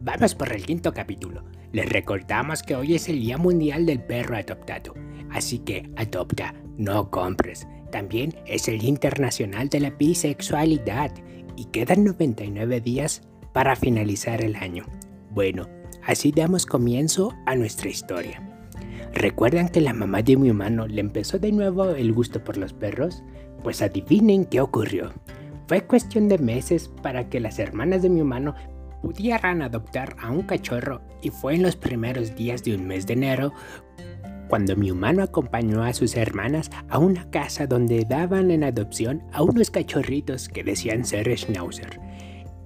vamos por el quinto capítulo. Les recordamos que hoy es el Día Mundial del Perro Adoptado, así que adopta, no compres. También es el Internacional de la Bisexualidad y quedan 99 días para finalizar el año. Bueno, así damos comienzo a nuestra historia. ¿Recuerdan que la mamá de mi humano le empezó de nuevo el gusto por los perros? Pues adivinen qué ocurrió. Fue cuestión de meses para que las hermanas de mi humano pudieran adoptar a un cachorro y fue en los primeros días de un mes de enero cuando mi humano acompañó a sus hermanas a una casa donde daban en adopción a unos cachorritos que decían ser schnauzer.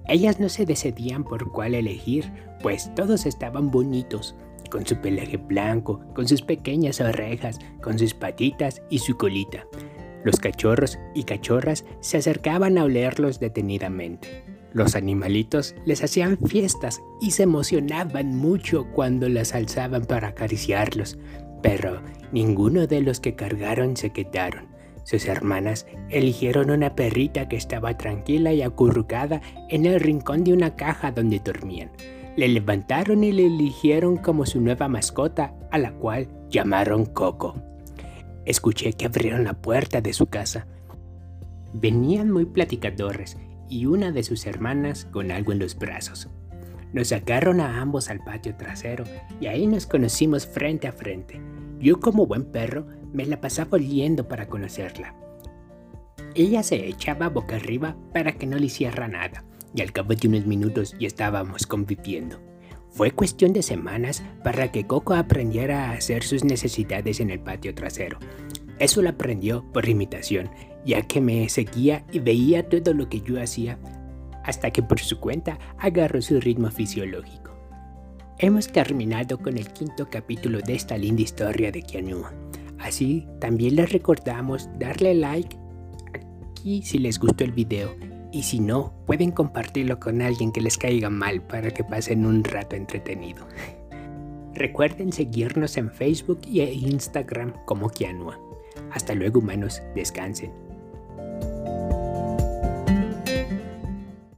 Ellas no se decidían por cuál elegir, pues todos estaban bonitos, con su pelaje blanco, con sus pequeñas orejas, con sus patitas y su colita. Los cachorros y cachorras se acercaban a olerlos detenidamente. Los animalitos les hacían fiestas y se emocionaban mucho cuando las alzaban para acariciarlos, pero ninguno de los que cargaron se quedaron. Sus hermanas eligieron una perrita que estaba tranquila y acurrucada en el rincón de una caja donde dormían. Le levantaron y le eligieron como su nueva mascota, a la cual llamaron Coco. Escuché que abrieron la puerta de su casa. Venían muy platicadores y una de sus hermanas con algo en los brazos. Nos sacaron a ambos al patio trasero y ahí nos conocimos frente a frente. Yo como buen perro me la pasaba oliendo para conocerla. Ella se echaba boca arriba para que no le hiciera nada y al cabo de unos minutos ya estábamos conviviendo. Fue cuestión de semanas para que Coco aprendiera a hacer sus necesidades en el patio trasero. Eso lo aprendió por imitación, ya que me seguía y veía todo lo que yo hacía, hasta que por su cuenta agarró su ritmo fisiológico. Hemos terminado con el quinto capítulo de esta linda historia de Kianua. Así, también les recordamos darle like aquí si les gustó el video y si no, pueden compartirlo con alguien que les caiga mal para que pasen un rato entretenido. Recuerden seguirnos en Facebook e Instagram como Kianua. Hasta luego humanos, descansen.